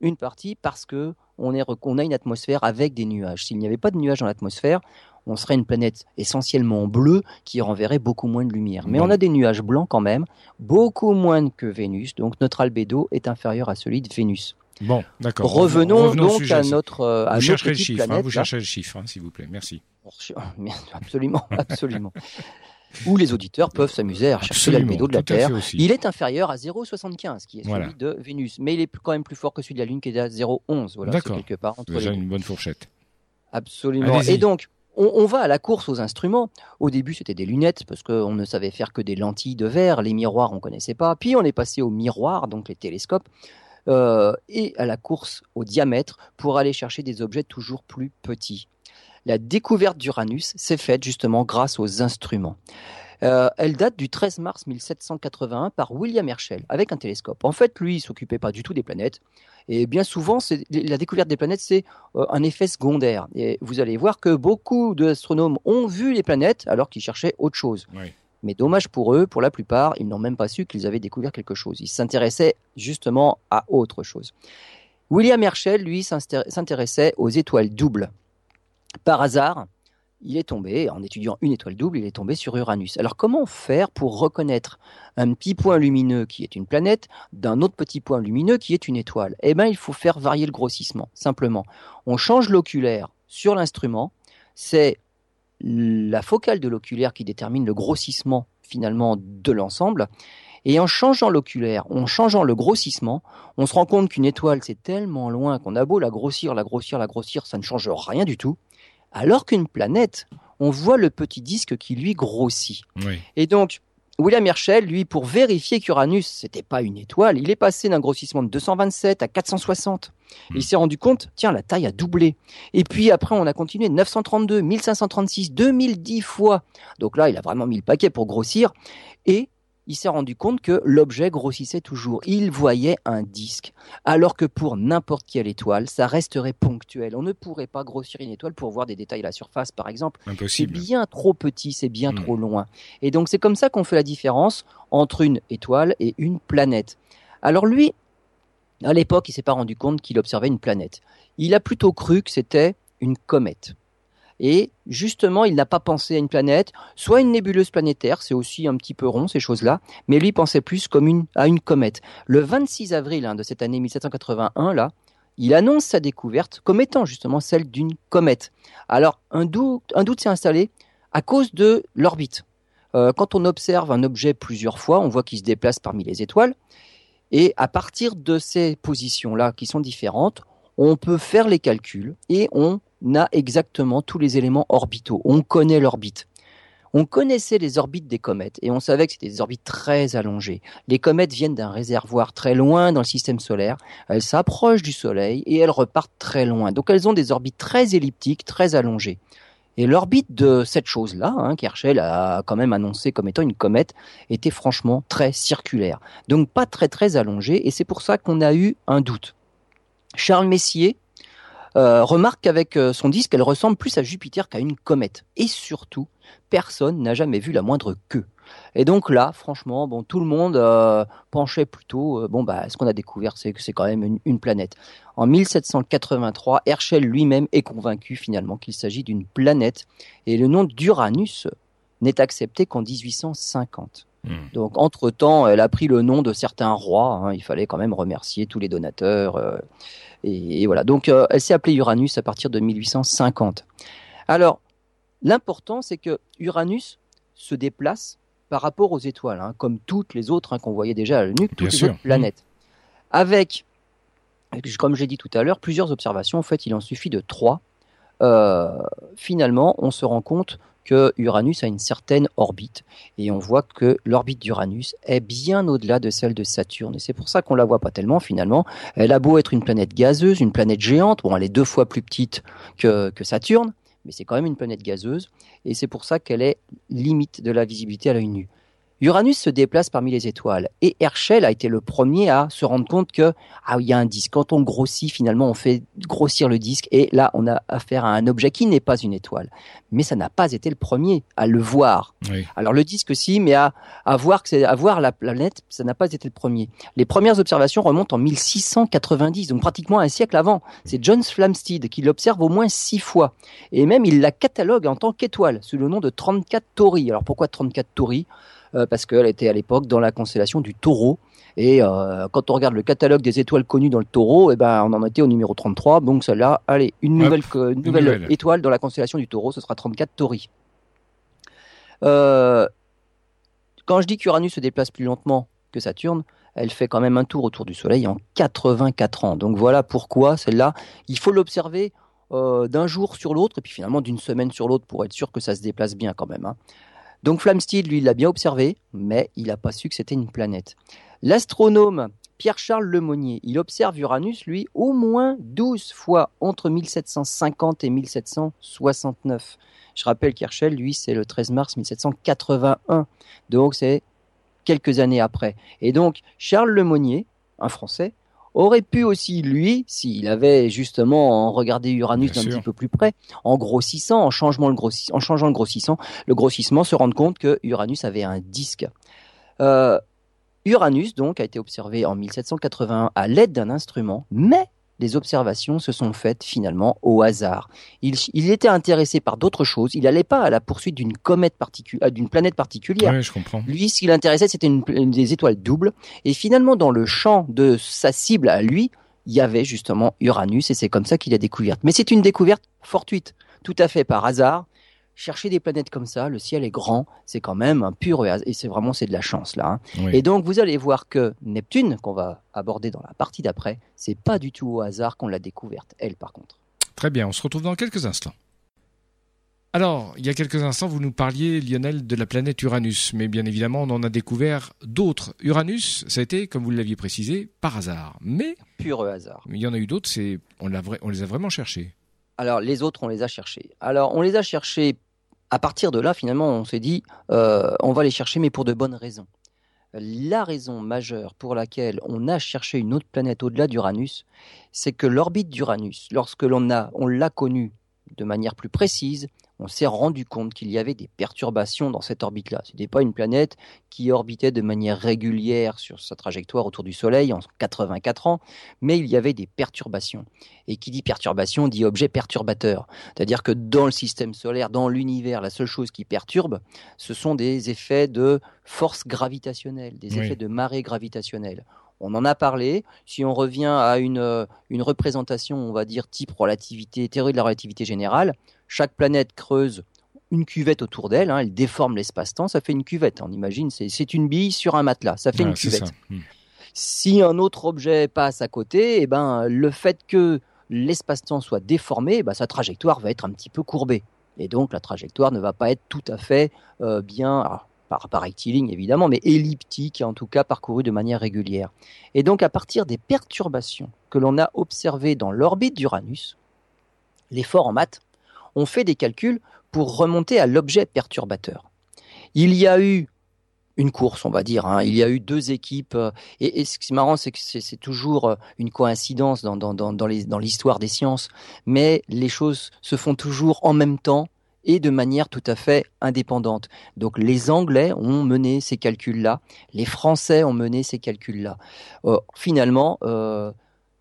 une partie parce que on, est, on a une atmosphère avec des nuages. S'il n'y avait pas de nuages dans l'atmosphère, on serait une planète essentiellement bleue qui renverrait beaucoup moins de lumière. Mais on a des nuages blancs quand même, beaucoup moins que Vénus, donc notre albédo est inférieur à celui de Vénus. Bon, d'accord. Revenons, donc à notre euh, à vous chercherez le chiffre, hein, vous cherchez le chiffre, hein, s'il vous plaît. Merci. (laughs) Absolument, absolument. Où les auditeurs peuvent s'amuser à chercher l'albédo de la Terre. Il est inférieur à 0,75, qui est celui de Vénus, mais il est quand même plus fort que celui de la Lune, qui est à 0,11. Voilà, D'accord. quelque part entre Déjà une bonne fourchette. Absolument. Et donc, on, va à la course aux instruments. Au début, c'était des lunettes parce qu'on ne savait faire que des lentilles de verre. Les miroirs, on connaissait pas. Puis on est passé aux miroirs, donc les télescopes, euh, et à la course au diamètre pour aller chercher des objets toujours plus petits. La découverte d'Uranus s'est faite justement grâce aux instruments. Euh, elle date du 13 mars 1781 par William Herschel avec un télescope. En fait, lui, il s'occupait pas du tout des planètes. Et bien souvent, la découverte des planètes, c'est euh, un effet secondaire. Et vous allez voir que beaucoup d'astronomes ont vu les planètes alors qu'ils cherchaient autre chose. Mais dommage pour eux, pour la plupart, ils n'ont même pas su qu'ils avaient découvert quelque chose. Ils s'intéressaient justement à autre chose. William Herschel, lui, s'intéressait aux étoiles doubles. Par hasard, il est tombé, en étudiant une étoile double, il est tombé sur Uranus. Alors comment faire pour reconnaître un petit point lumineux qui est une planète d'un autre petit point lumineux qui est une étoile? Eh bien, il faut faire varier le grossissement, simplement. On change l'oculaire sur l'instrument, c'est la focale de l'oculaire qui détermine le grossissement finalement de l'ensemble. Et en changeant l'oculaire, en changeant le grossissement, on se rend compte qu'une étoile, c'est tellement loin qu'on a beau la grossir, la grossir, la grossir, ça ne change rien du tout. Alors qu'une planète, on voit le petit disque qui lui grossit. Et donc, William Herschel, lui, pour vérifier qu'Uranus, c'était pas une étoile, il est passé d'un grossissement de 227 à 460. Hmm. Il s'est rendu compte, tiens, la taille a doublé. Et puis après, on a continué 932, 1536, 2010 fois. Donc là, il a vraiment mis le paquet pour grossir. Et il s'est rendu compte que l'objet grossissait toujours. Il voyait un disque. Alors que pour n'importe quelle étoile, ça resterait ponctuel. On ne pourrait pas grossir une étoile pour voir des détails à la surface, par exemple. Impossible. C'est bien trop petit, c'est bien hmm. trop loin. Et donc c'est comme ça qu'on fait la différence entre une étoile et une planète. Alors lui, à l'époque, il s'est pas rendu compte qu'il observait une planète. Il a plutôt cru que c'était une comète. Et justement, il n'a pas pensé à une planète, soit une nébuleuse planétaire, c'est aussi un petit peu rond ces choses-là, mais lui pensait plus comme une, à une comète. Le 26 avril hein, de cette année 1781, là, il annonce sa découverte comme étant justement celle d'une comète. Alors, un doute, s'est installé à cause de l'orbite. Euh, quand on observe un objet plusieurs fois, on voit qu'il se déplace parmi les étoiles. Et à partir de ces positions-là qui sont différentes, on peut faire les calculs et on a exactement tous les éléments orbitaux. On connaît l'orbite. On connaissait les orbites des comètes et on savait que c'était des orbites très allongées. Les comètes viennent d'un réservoir très loin dans le système solaire, elles s'approchent du Soleil et elles repartent très loin. Donc elles ont des orbites très elliptiques, très allongées. Et l'orbite de cette chose-là, hein, qu'Herschel a quand même annoncé comme étant une comète, était franchement très circulaire. Donc pas très très allongée et c'est pour ça qu'on a eu un doute. Charles Messier, euh, remarque qu'avec euh, son disque, elle ressemble plus à Jupiter qu'à une comète. Et surtout, personne n'a jamais vu la moindre queue. Et donc là, franchement, bon, tout le monde euh, penchait plutôt, bon, bah, ce qu'on a découvert, c'est que c'est quand même une, planète. En 1783, Herschel lui-même est convaincu finalement qu'il s'agit d'une planète, et le nom d'Uranus n'est accepté qu'en 1850. Hmm. Donc, entre-temps, elle a pris le nom de certains rois. Hein. il fallait quand même remercier tous les donateurs. Et, voilà. Donc, euh, elle s'est appelée Uranus à partir de 1850. Alors, l'important, c'est que Uranus se déplace par rapport aux étoiles, hein, comme toutes les autres hein, qu'on voyait déjà à la nuque, toutes les autres planètes. Avec, comme j'ai dit tout à l'heure, plusieurs observations. En fait, il en suffit de trois. Euh, finalement, on se rend compte que Uranus a une certaine orbite et on voit que l'orbite d'Uranus est bien au-delà de celle de Saturne c'est pour ça qu'on la voit pas tellement finalement. Elle a beau être une planète gazeuse, une planète géante, bon elle est deux fois plus petite que, que Saturne, mais c'est quand même une planète gazeuse et c'est pour ça qu'elle est limite de la visibilité à l'œil nu. Uranus se déplace parmi les étoiles et Herschel a été le premier à se rendre compte que ah il y a un disque. Quand on grossit, finalement, on fait grossir le disque et là on a affaire à un objet qui n'est pas une étoile. Mais ça n'a pas été le premier à le voir. Alors le disque si, mais à, à voir que c'est à voir la planète, ça n'a pas été le premier. Les premières observations remontent en 1690, donc pratiquement un siècle avant. C'est John Flamsteed qui l'observe au moins six fois et même il la catalogue en tant qu'étoile sous le nom de 34 Tauri. Alors pourquoi 34 Tauri parce qu'elle était à l'époque dans la constellation du taureau. Et euh, quand on regarde le catalogue des étoiles connues dans le taureau, eh ben, on en était au numéro 33. Donc celle-là, allez, une nouvelle, une nouvelle, étoile dans la constellation du taureau, ce sera 34 Tauri. Euh, quand je dis qu'Uranus se déplace plus lentement que Saturne, elle fait quand même un tour autour du Soleil en 84 ans. Donc voilà pourquoi celle-là, il faut l'observer d'un jour sur l'autre et puis finalement d'une semaine sur l'autre pour être sûr que ça se déplace bien quand même. Hein. Donc Flamsteed, lui, l'a bien observé, mais il n'a pas su que c'était une planète. L'astronome Pierre-Charles Lemonnier, il observe Uranus, lui, au moins 12 fois entre 1750 et 1769. Je rappelle qu'Herschel, lui, c'est le 13 mars 1781. Donc c'est quelques années après. Et donc, Charles Lemonnier, un Français, aurait pu aussi, lui, s'il avait justement regardé Uranus d'un petit peu plus près, en grossissant, en, changement le en changeant le grossissant, le grossissement, se rendre compte que Uranus avait un disque. Euh, Uranus, donc, a été observé en 1781 à l'aide d'un instrument, mais les observations se sont faites finalement au hasard. Il, était intéressé par d'autres choses. Il n'allait pas à la poursuite d'une comète particulière, euh, d'une planète particulière. je comprends. Lui, ce qui l'intéressait, c'était une, des étoiles doubles. Et finalement, dans le champ de sa cible à lui, il y avait justement Uranus, et c'est comme ça qu'il a découvert. Mais c'est une découverte fortuite, tout à fait par hasard chercher des planètes comme ça, le ciel est grand, c'est quand même un pur et c'est vraiment c'est de la chance là. Hein. Et donc vous allez voir que Neptune, qu'on va aborder dans la partie d'après, c'est pas du tout au hasard qu'on l'a découverte, elle par contre. Très bien, on se retrouve dans quelques instants. Alors, il y a quelques instants, vous nous parliez, Lionel, de la planète Uranus, mais bien évidemment, on en a découvert d'autres. Uranus, ça a été, comme vous l'aviez précisé, par hasard. Mais pur hasard. Il y en a eu d'autres, c'est on, on les a vraiment cherchés. Alors, les autres, on les a cherchés. Alors, on les a cherchés. À partir de là, finalement, on s'est dit, euh, on va les chercher, mais pour de bonnes raisons. La raison majeure pour laquelle on a cherché une autre planète au-delà d'Uranus, c'est que l'orbite d'Uranus, lorsque l'on on l'a connue de manière plus précise, on s'est rendu compte qu'il y avait des perturbations dans cette orbite-là. Ce n'était pas une planète qui orbitait de manière régulière sur sa trajectoire autour du Soleil en 84 ans, mais il y avait des perturbations. Et qui dit perturbation dit objet perturbateur. C'est-à-dire que dans le système solaire, dans l'univers, la seule chose qui perturbe, ce sont des effets de force gravitationnelle, des effets de marée gravitationnelle. On en a parlé. Si on revient à une, euh, une représentation, on va dire type relativité, théorie de la relativité générale, chaque planète creuse une cuvette autour d'elle, hein, elle déforme l'espace-temps, ça fait une cuvette. On imagine, c'est une bille sur un matelas, ça fait une cuvette. Hmm. Si un autre objet passe à côté, eh ben, le fait que l'espace-temps soit déformé, eh ben, sa trajectoire va être un petit peu courbée. Et donc la trajectoire ne va pas être tout à fait euh, bien, par, par rectiligne évidemment, mais elliptique, en tout cas parcourue de manière régulière. Et donc à partir des perturbations que l'on a observées dans l'orbite d'Uranus, l'effort en maths on fait des calculs pour remonter à l'objet perturbateur. Il y a eu une course, on va dire. Hein. Il y a eu deux équipes. Euh, et, ce qui est marrant, c'est que c'est toujours euh, une coïncidence dans, dans l'histoire des sciences. Mais les choses se font toujours en même temps et de manière tout à fait indépendante. Donc les Anglais ont mené ces calculs-là, les Français ont mené ces calculs-là. Euh, finalement,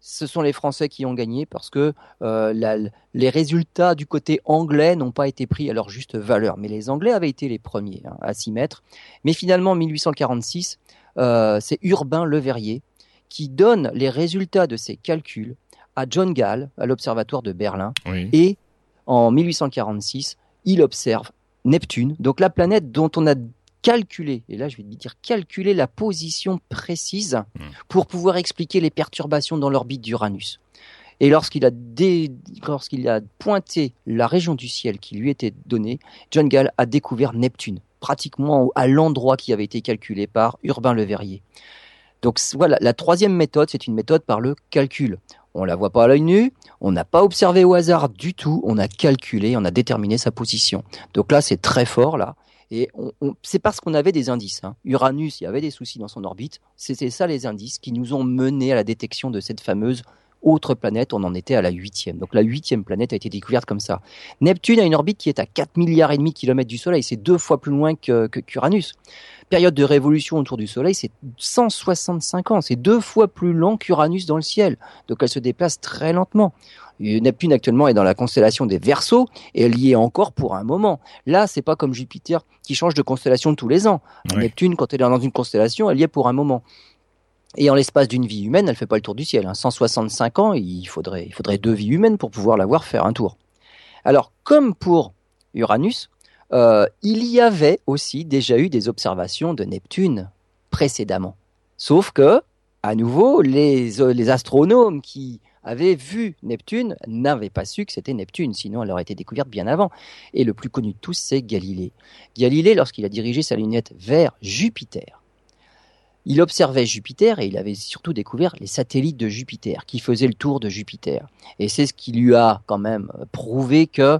ce sont les Français qui ont gagné parce que euh, les résultats du côté anglais n'ont pas été pris à leur juste valeur. Mais les Anglais avaient été les premiers hein, à s'y mettre. Mais finalement, en 1846, euh, c'est Urbain Le Verrier qui donne les résultats de ses calculs à John Gall, à l'Observatoire de Berlin. Et en 1846, il observe Neptune, donc la planète dont on a calculer, et là je vais dire calculer la position précise hmm. pour pouvoir expliquer les perturbations dans l'orbite d'Uranus. Et lorsqu'il a, lorsqu'il a pointé la région du ciel qui lui était donnée, John Gall a découvert Neptune, pratiquement à l'endroit qui avait été calculé par Urbain Le Verrier. Donc voilà, la troisième méthode, c'est une méthode par le calcul. On la voit pas à l'œil nu, on n'a pas observé au hasard du tout, on a calculé, on a déterminé sa position. Donc là, c'est très fort là. Et c'est parce qu'on avait des indices. Hein. Uranus, il y avait des soucis dans son orbite. C'était ça les indices qui nous ont menés à la détection de cette fameuse autre planète. On en était à la huitième. Donc la huitième planète a été découverte comme ça. Neptune a une orbite qui est à 4 milliards et demi de kilomètres du Soleil. C'est deux fois plus loin que, qu'Uranus. Période de révolution autour du Soleil, c'est 165 ans. C'est deux fois plus lent qu'Uranus dans le ciel. Donc elle se déplace très lentement. Neptune actuellement est dans la constellation des Verseaux et elle y est encore pour un moment. Là, c'est pas comme Jupiter qui change de constellation tous les ans. Neptune, quand elle est dans une constellation, elle y est pour un moment. Et en l'espace d'une vie humaine, elle fait pas le tour du ciel. 165 hein. ans, il faudrait, il faudrait deux vies humaines pour pouvoir la voir faire un tour. Alors, comme pour Uranus, euh, il y avait aussi déjà eu des observations de Neptune précédemment. Sauf que, à nouveau, les, les astronomes qui avait vu Neptune n'avait pas su que c'était Neptune, sinon elle aurait été découverte bien avant. Et le plus connu de tous, c'est Galilée. Galilée, lorsqu'il a dirigé sa lunette vers Jupiter, il observait Jupiter et il avait surtout découvert les satellites de Jupiter qui faisaient le tour de Jupiter. Et c'est ce qui lui a quand même prouvé que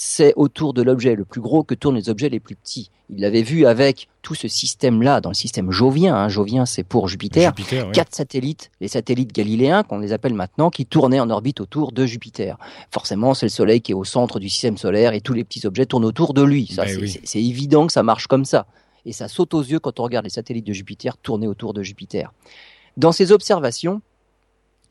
c'est autour de l'objet le plus gros que tournent les objets les plus petits. Il l'avait vu avec tout ce système-là dans le système jovien. Hein. Jovien, c'est pour Jupiter. Quatre satellites, les satellites galiléens qu'on les appelle maintenant, qui tournaient en orbite autour de Jupiter. Forcément, c'est le Soleil qui est au centre du système solaire et tous les petits objets tournent autour de lui. Ça, ben c'est évident que ça marche comme ça. Et ça saute aux yeux quand on regarde les satellites de Jupiter tourner autour de Jupiter. Dans ces observations,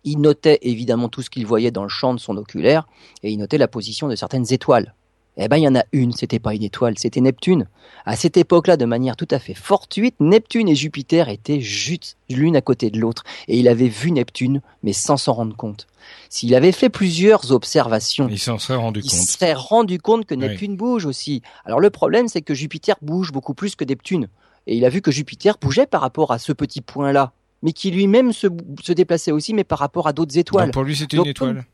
il notait évidemment tout ce qu'il voyait dans le champ de son oculaire et il notait la position de certaines étoiles. Eh ben, il y en a une, c'était pas une étoile, c'était Neptune. À cette époque-là, de manière tout à fait fortuite, Neptune et Jupiter étaient juste l'une à côté de l'autre. Et il avait vu Neptune, mais sans s'en rendre compte. S'il avait fait plusieurs observations, il s'en serait rendu compte. Il serait rendu compte que Neptune bouge aussi. Alors le problème, c'est que Jupiter bouge beaucoup plus que Neptune. Et il a vu que Jupiter bougeait par rapport à ce petit point-là mais qui lui-même se, se, déplaçait aussi, mais par rapport à d'autres étoiles. pour lui, c'était une étoile.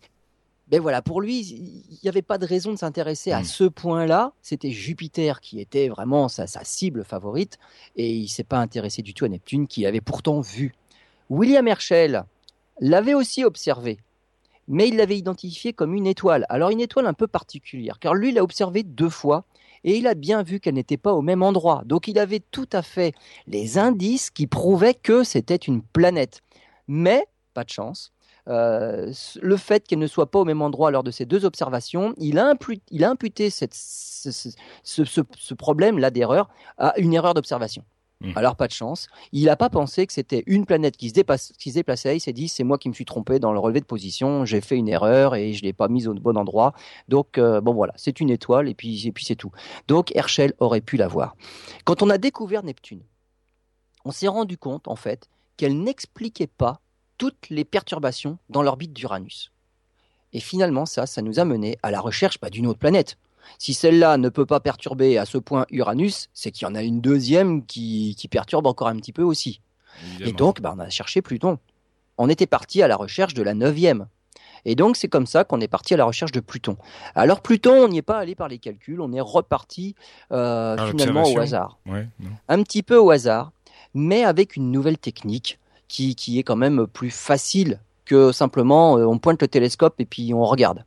ben voilà, pour lui, il n'y avait pas de raison de s'intéresser à hmm. ce point-là. C'était Jupiter qui était vraiment sa, cible favorite, et il s'est pas intéressé du tout à Neptune, qu'il avait pourtant vu. William Herschel l'avait aussi observé, mais il l'avait identifié comme une étoile. Alors une étoile un peu particulière, car lui l'a observé deux fois, et il a bien vu qu'elle n'était pas au même endroit. Donc il avait tout à fait les indices qui prouvaient que c'était une planète. Mais, pas de chance, euh, le fait qu'elle ne soit pas au même endroit lors de ces deux observations, il a, imputé, ce, problème-là d'erreur à une erreur d'observation. Mmh. Alors pas de chance. Il n'a pas pensé que c'était une planète qui se, déplaçait. Il s'est dit c'est moi qui me suis trompé dans le relevé de position. J'ai fait une erreur et je l'ai pas mise au bon endroit. Donc euh, bon voilà, c'est une étoile et puis et puis c'est tout. Donc Herschel aurait pu la voir. Quand on a découvert Neptune, on s'est rendu compte en fait qu'elle n'expliquait pas toutes les perturbations dans l'orbite d'Uranus. Et finalement, ça, ça nous a mené à la recherche pas d'une autre planète. Si celle-là ne peut pas perturber à ce point Uranus, c'est qu'il y en a une deuxième qui, perturbe encore un petit peu aussi. Et donc, bah, on a cherché Pluton. On était parti à la recherche de la neuvième. Et donc, c'est comme ça qu'on est parti à la recherche de Pluton. Alors, Pluton, on n'y est pas allé par les calculs, on est reparti euh, finalement au hasard. un petit peu au hasard, mais avec une nouvelle technique qui, qui est quand même plus facile que simplement euh, on pointe le télescope et puis on regarde.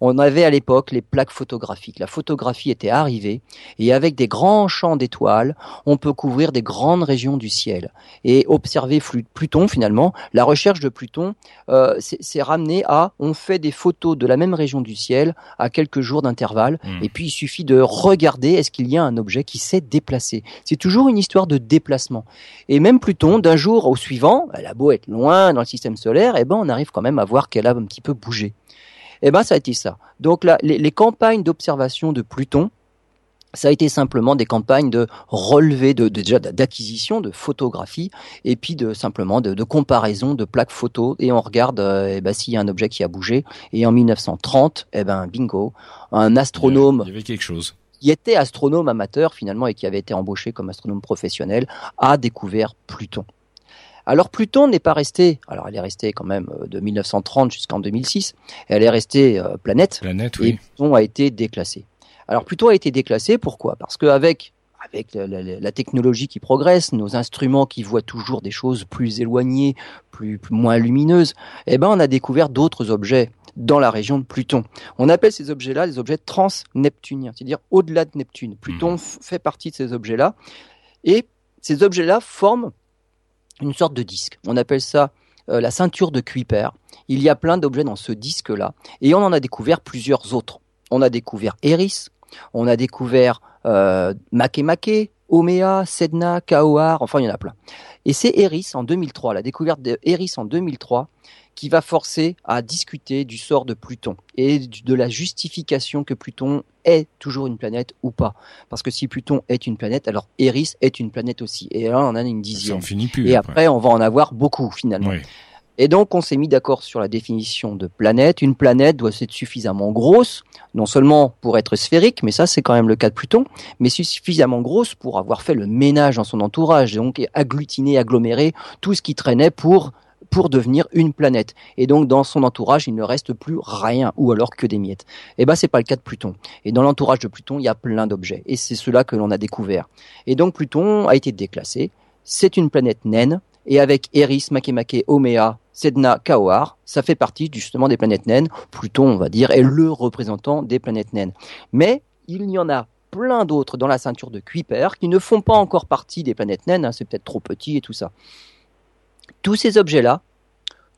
On avait à l'époque les plaques photographiques. La photographie était arrivée et avec des grands champs d'étoiles, on peut couvrir des grandes régions du ciel et observer Pluton finalement. La recherche de Pluton euh, s'est ramenée à on fait des photos de la même région du ciel à quelques jours d'intervalle hmm. et puis il suffit de regarder est-ce qu'il y a un objet qui s'est déplacé? C'est toujours une histoire de déplacement. Et même Pluton, d'un jour au suivant, elle a beau être loin dans le système solaire, eh ben on arrive quand même à voir qu'elle a un petit peu bougé. Eh ben, ça a été ça. Donc là, les, campagnes d'observation de Pluton, ça a été simplement des campagnes de relevé, de, déjà d'acquisition, de photographie, et puis de simplement de, comparaison de plaques photos, et on regarde euh, eh ben, s'il y a un objet qui a bougé. Et en 1930, eh ben bingo, un astronome. Il y avait quelque chose qui était astronome amateur finalement et qui avait été embauché comme astronome professionnel, a découvert Pluton. Alors Pluton n'est pas resté, alors elle est restée quand même euh, de 1930 jusqu'en 2006, elle est restée euh, planète, planète et Pluton a été déclassé. Alors Pluton a été déclassé, pourquoi? Parce qu'avec avec la, technologie qui progresse, nos instruments qui voient toujours des choses plus éloignées, plus, moins lumineuses, eh ben on a découvert d'autres objets dans la région de Pluton. On appelle ces objets-là des objets transneptuniens, c'est-à-dire au-delà de Neptune. Pluton mmh. fait partie de ces objets-là et ces objets-là forment une sorte de disque. On appelle ça euh, la ceinture de Kuiper. Il y a plein d'objets dans ce disque-là, et on en a découvert plusieurs autres. On a découvert Eris, on a découvert euh, Makemake, Omea, Sedna, Kaohar, enfin il y en a plein. Et c'est Eris en 2003, la découverte d'Eris en 2003, qui va forcer à discuter du sort de Pluton et de la justification que Pluton est toujours une planète ou pas. Parce que si Pluton est une planète, alors Eris est une planète aussi. Et là, on en a une dixième. plus, et après. on va en avoir beaucoup finalement. Et donc, on s'est mis d'accord sur la définition de planète. Une planète doit être suffisamment grosse, non seulement pour être sphérique, mais ça, c'est quand même le cas de Pluton, mais suffisamment grosse pour avoir fait le ménage dans son entourage, donc agglutiner, agglomérer tout ce qui traînait pour pour devenir une planète. Et donc dans son entourage, il ne reste plus rien, ou alors que des miettes. Et eh ben c'est pas le cas de Pluton. Et dans l'entourage de Pluton, il y a plein d'objets. Et c'est cela que l'on a découvert. Et donc Pluton a été déclassé. C'est une planète naine. Et avec Eris, Makemake, Omea, Sedna, Kaohar, ça fait partie justement des planètes naines. Pluton, on va dire, est le représentant des planètes naines. Mais il y en a plein d'autres dans la ceinture de Kuiper qui ne font pas encore partie des planètes naines, hein, c'est peut-être trop petit et tout ça tous ces objets-là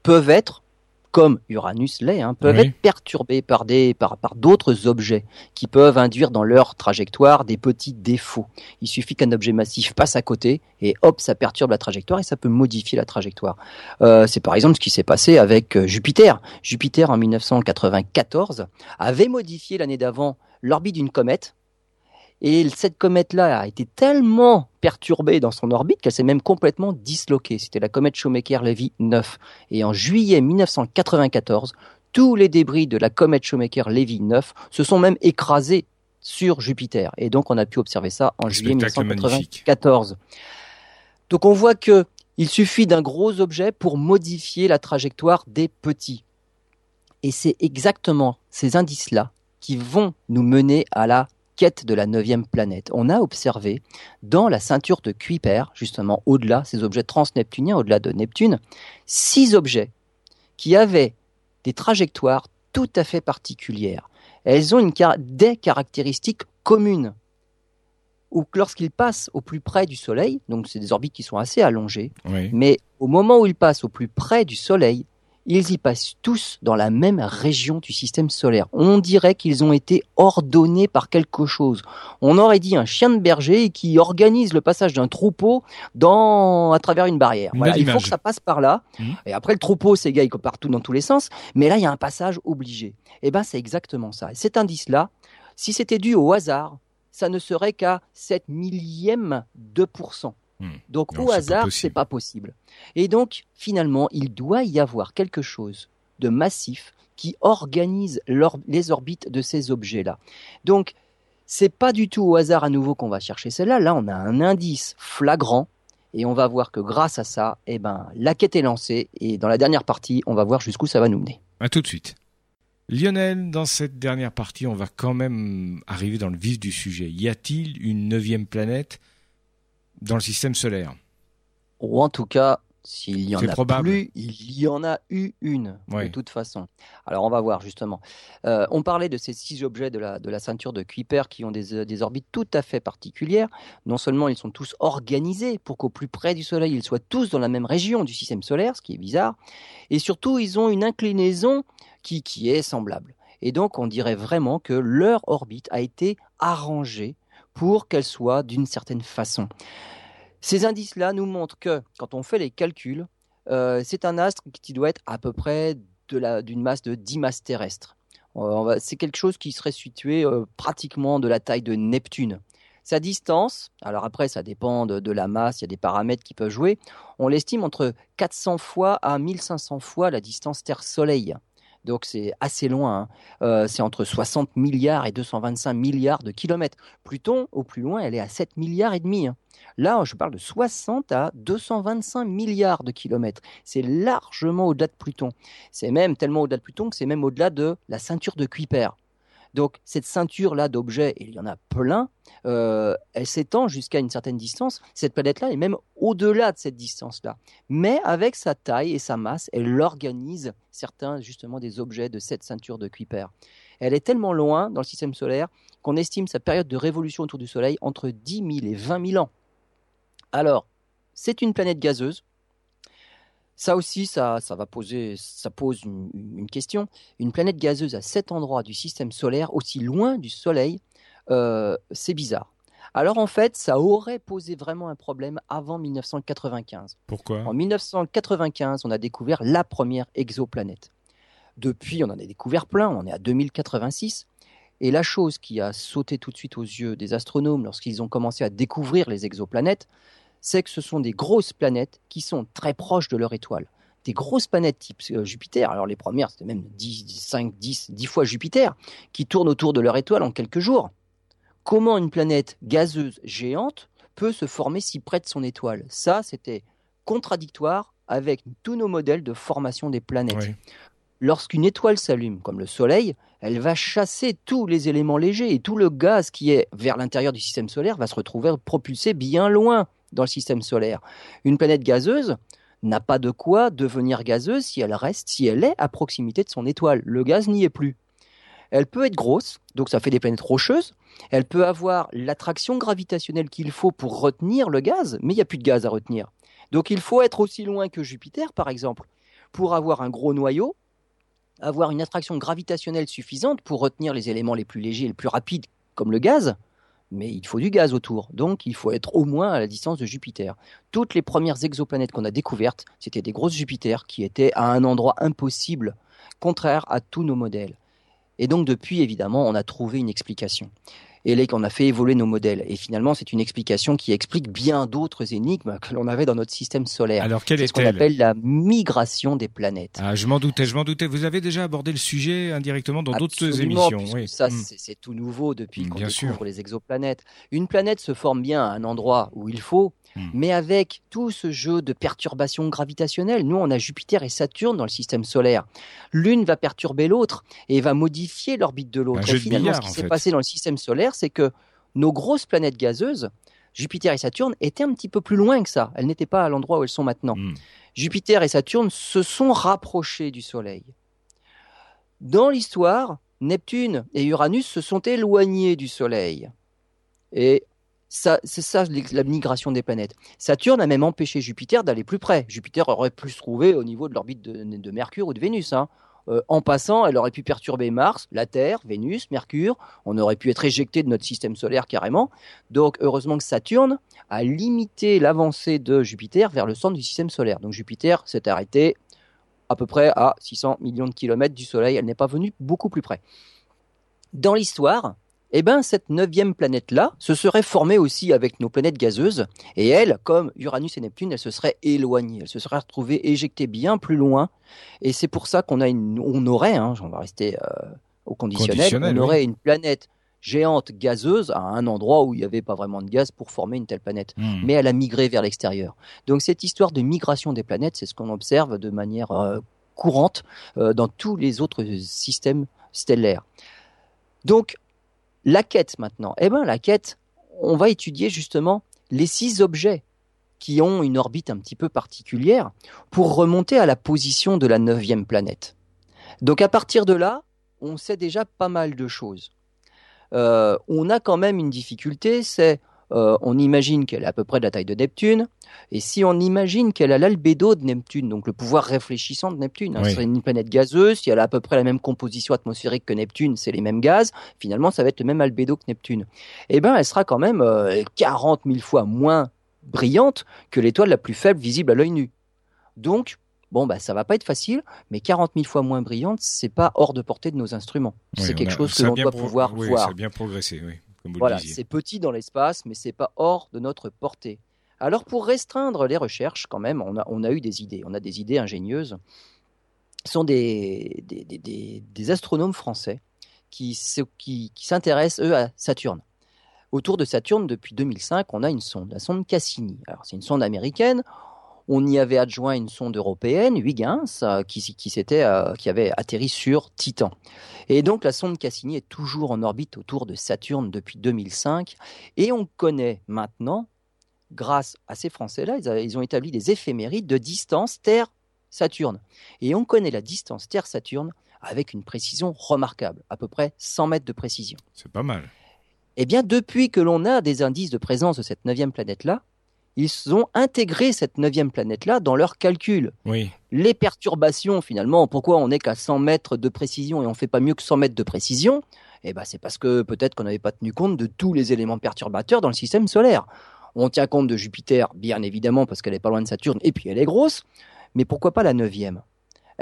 peuvent être, comme Uranus l'est, hein, peuvent être perturbés par des par, par d'autres objets qui peuvent induire dans leur trajectoire des petits défauts. Il suffit qu'un objet massif passe à côté et hop, ça perturbe la trajectoire et ça peut modifier la trajectoire. Euh, c'est par exemple ce qui s'est passé avec euh, Jupiter. Jupiter en 1994 avait modifié l'année d'avant l'orbite d'une comète et cette comète-là a été tellement perturbée dans son orbite qu'elle s'est même complètement disloquée. C'était la comète Shoemaker-Levy 9. Et en juillet 1994, tous les débris de la comète Shoemaker-Levy 9 se sont même écrasés sur Jupiter. Et donc on a pu observer ça en juillet 1994. Donc on voit que il suffit d'un gros objet pour modifier la trajectoire des petits. Et c'est exactement ces indices-là qui vont nous mener à la quête de la neuvième planète. On a observé dans la ceinture de Kuiper, justement au-delà, ces objets transneptuniens, au-delà de Neptune, six objets qui avaient des trajectoires tout à fait particulières. Elles ont une, des caractéristiques communes. Ou lorsqu'ils passent au plus près du Soleil, donc c'est des orbites qui sont assez allongées, mais au moment où ils passent au plus près du Soleil, ils y passent tous dans la même région du système solaire. On dirait qu'ils ont été ordonnés par quelque chose. On aurait dit un chien de berger qui organise le passage d'un troupeau dans, à travers une barrière. il faut que ça passe par là. Mmh. Et après, le troupeau s'égaille partout dans tous les sens. Mais là, il y a un passage obligé. Et eh ben, c'est exactement ça. cet indice-là, si c'était dû au hasard, ça ne serait qu'à 7 millième de pourcent. Hmm. Donc au hasard, c'est pas possible. Et donc finalement, il doit y avoir quelque chose de massif qui organise les orbites de ces objets-là. Donc c'est pas du tout au hasard à nouveau qu'on va chercher celle-là. Là, on a un indice flagrant et on va voir que grâce à ça, eh ben, la quête est lancée et dans la dernière partie, on va voir jusqu'où ça va nous mener. À tout de suite. Lionel, dans cette dernière partie, on va quand même arriver dans le vif du sujet. Y a-t-il une neuvième planète? Dans le système solaire. Ou en tout cas, s'il y en a plus, il y en a eu une, de toute façon. Alors on va voir justement. Euh, on parlait de ces six objets de la, de la ceinture de Kuiper qui ont des, des, orbites tout à fait particulières. Non seulement ils sont tous organisés pour qu'au plus près du Soleil, ils soient tous dans la même région du système solaire, ce qui est bizarre, et surtout ils ont une inclinaison qui, qui est semblable. Et donc on dirait vraiment que leur orbite a été arrangée pour qu'elle soit d'une certaine façon. Ces indices-là nous montrent que quand on fait les calculs, euh, c'est un astre qui doit être à peu près d'une masse de 10 masses terrestres. Euh, c'est quelque chose qui serait situé euh, pratiquement de la taille de Neptune. Sa distance, alors après ça dépend de, de la masse, il y a des paramètres qui peuvent jouer, on l'estime entre 400 fois à 1500 fois la distance Terre-Soleil donc c'est assez loin. Hein. Euh, c'est entre 60 milliards et 225 milliards de kilomètres. Pluton, au plus loin, elle est à 7 milliards et demi. Hein. Là, je parle de 60 à 225 milliards de kilomètres. C'est largement au-delà de Pluton. C'est même tellement au-delà de Pluton que c'est même au-delà de la ceinture de Kuiper. Donc cette ceinture-là d'objets, et il y en a plein, euh, elle s'étend jusqu'à une certaine distance. Cette planète-là est même au-delà de cette distance-là. Mais avec sa taille et sa masse, elle organise certains justement des objets de cette ceinture de Kuiper. Elle est tellement loin dans le système solaire qu'on estime sa période de révolution autour du Soleil entre 10 000 et 20 000 ans. Alors, c'est une planète gazeuse, ça aussi, ça, va poser, ça pose une, question. Une planète gazeuse à cet endroit du système solaire, aussi loin du Soleil, euh, c'est bizarre. Alors en fait, ça aurait posé vraiment un problème avant 1995. Pourquoi? En 1995, on a découvert la première exoplanète. Depuis, on en a découvert plein, on est à 2086. Et la chose qui a sauté tout de suite aux yeux des astronomes lorsqu'ils ont commencé à découvrir les exoplanètes, c'est que ce sont des grosses planètes qui sont très proches de leur étoile. Des grosses planètes type euh, Jupiter, alors les premières c'était même 10, 5, 10, 10 fois Jupiter, qui tournent autour de leur étoile en quelques jours. Comment une planète gazeuse géante peut se former si près de son étoile? Ça, c'était contradictoire avec tous nos modèles de formation des planètes. Lorsqu'une étoile s'allume, comme le Soleil, elle va chasser tous les éléments légers et tout le gaz qui est vers l'intérieur du système solaire va se retrouver propulsé bien loin dans le système solaire. Une planète gazeuse n'a pas de quoi devenir gazeuse si elle reste, si elle est à proximité de son étoile. Le gaz n'y est plus. Elle peut être grosse, donc ça fait des planètes rocheuses. Elle peut avoir l'attraction gravitationnelle qu'il faut pour retenir le gaz, mais il n'y a plus de gaz à retenir. Donc il faut être aussi loin que Jupiter, par exemple, pour avoir un gros noyau, avoir une attraction gravitationnelle suffisante pour retenir les éléments les plus légers et les plus rapides, comme le gaz, mais il faut du gaz autour. Donc, il faut être au moins à la distance de Jupiter. Toutes les premières exoplanètes qu'on a découvertes, c'était des grosses Jupiters qui étaient à un endroit impossible, contraire à tous nos modèles. Et donc, depuis, évidemment, on a trouvé une explication. Et qu'on a fait évoluer nos modèles. Et finalement, c'est une explication qui explique bien d'autres énigmes que l'on avait dans notre système solaire. Alors, quelle est ce qu'on appelle la migration des planètes. Ah, je m'en doutais, je m'en doutais. Vous avez déjà abordé le sujet indirectement dans d'autres émissions. Oui. Ça, hmm. c'est tout nouveau depuis qu'on découvre les exoplanètes. Une planète se forme bien à un endroit où il faut, hmm. mais avec tout ce jeu de perturbations gravitationnelles. Nous, on a Jupiter et Saturne dans le système solaire. L'une va perturber l'autre et va modifier l'orbite de l'autre. Et finalement, ce qui s'est passé dans le système solaire, c'est que nos grosses planètes gazeuses, Jupiter et Saturne, étaient un petit peu plus loin que ça. Elles n'étaient pas à l'endroit où elles sont maintenant. Hmm. Jupiter et Saturne se sont rapprochés du Soleil. Dans l'histoire, Neptune et Uranus se sont éloignés du Soleil. Et c'est ça la migration des planètes. Saturne a même empêché Jupiter d'aller plus près. Jupiter aurait pu se trouver au niveau de l'orbite de, Mercure ou de Vénus. Hein. Euh, en passant, elle aurait pu perturber Mars, la Terre, Vénus, Mercure. On aurait pu être éjecté de notre système solaire carrément. Donc, heureusement que Saturne a limité l'avancée de Jupiter vers le centre du système solaire. Donc, Jupiter s'est arrêté à peu près à 600 millions de kilomètres du Soleil. Elle n'est pas venue beaucoup plus près. Dans l'histoire, eh ben, cette neuvième planète-là se serait formée aussi avec nos planètes gazeuses, et elle, comme Uranus et Neptune, elle se serait éloignée, elle se serait retrouvée éjectée bien plus loin, et c'est pour ça qu'on a une, on aurait, hein, on va rester euh, au conditionnel, on aurait une planète géante gazeuse à un endroit où il n'y avait pas vraiment de gaz pour former une telle planète. Hmm. Mais elle a migré vers l'extérieur. Donc cette histoire de migration des planètes, c'est ce qu'on observe de manière euh, courante euh, dans tous les autres systèmes stellaires. Donc la quête maintenant, eh ben la quête, on va étudier justement les six objets qui ont une orbite un petit peu particulière pour remonter à la position de la neuvième planète. Donc à partir de là, on sait déjà pas mal de choses. Euh, on a quand même une difficulté, c'est euh, on imagine qu'elle est à peu près de la taille de Neptune, et si on imagine qu'elle a l'albédo de Neptune, donc le pouvoir réfléchissant de Neptune, hein, c'est une planète gazeuse, si elle a à peu près la même composition atmosphérique que Neptune, c'est les mêmes gaz, finalement ça va être le même albédo que Neptune. Eh bien elle sera quand même 40 euh, 000 fois moins brillante que l'étoile la plus faible visible à l'œil nu. Donc, bon, bah, ça va pas être facile, mais 40 000 fois moins brillante, c'est pas hors de portée de nos instruments. c'est quelque chose que l'on doit pouvoir voir. Ça a bien progressé, oui voilà, c'est petit dans l'espace, mais c'est pas hors de notre portée. Alors pour restreindre les recherches, quand même, on a, on a eu des idées, on a des idées ingénieuses. Ce sont des, des, des, astronomes français qui, qui, qui s'intéressent, eux, à Saturne. Autour de Saturne, depuis 2005, on a une sonde, la sonde Cassini. Alors c'est une sonde américaine. On y avait adjoint une sonde européenne, Huygens, euh, qui, qui, euh, qui avait atterri sur Titan. Et donc la sonde Cassini est toujours en orbite autour de Saturne depuis 2005. Et on connaît maintenant, grâce à ces Français-là, ils, ont établi des éphémérides de distance Terre-Saturne. Et on connaît la distance Terre-Saturne avec une précision remarquable, à peu près 100 mètres de précision. C'est pas mal. Eh bien, depuis que l'on a des indices de présence de cette neuvième planète-là, ils ont intégré cette neuvième planète-là dans leurs calculs. Oui. Les perturbations, finalement, pourquoi on n'est qu'à 100 mètres de précision et on fait pas mieux que 100 mètres de précision? Eh ben, c'est parce que peut-être qu'on n'avait pas tenu compte de tous les éléments perturbateurs dans le système solaire. On tient compte de Jupiter, bien évidemment, parce qu'elle est pas loin de Saturne, et puis elle est grosse, mais pourquoi pas la neuvième?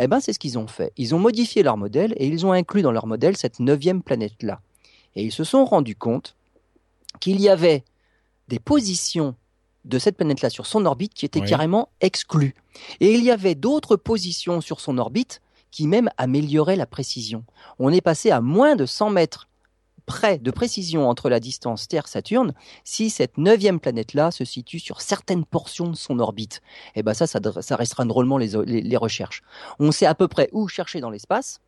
Eh ben, c'est ce qu'ils ont fait. Ils ont modifié leur modèle et ils ont inclus dans leur modèle cette neuvième planète-là. Et ils se sont rendus compte qu'il y avait des positions de cette planète-là sur son orbite qui était carrément exclue. Et il y avait d'autres positions sur son orbite qui même amélioraient la précision. On est passé à moins de 100 mètres près de précision entre la distance Terre-Saturne si cette neuvième planète-là se situe sur certaines portions de son orbite. Et eh ben ça, ça, ça restera drôlement les, les recherches. On sait à peu près où chercher dans l'espace,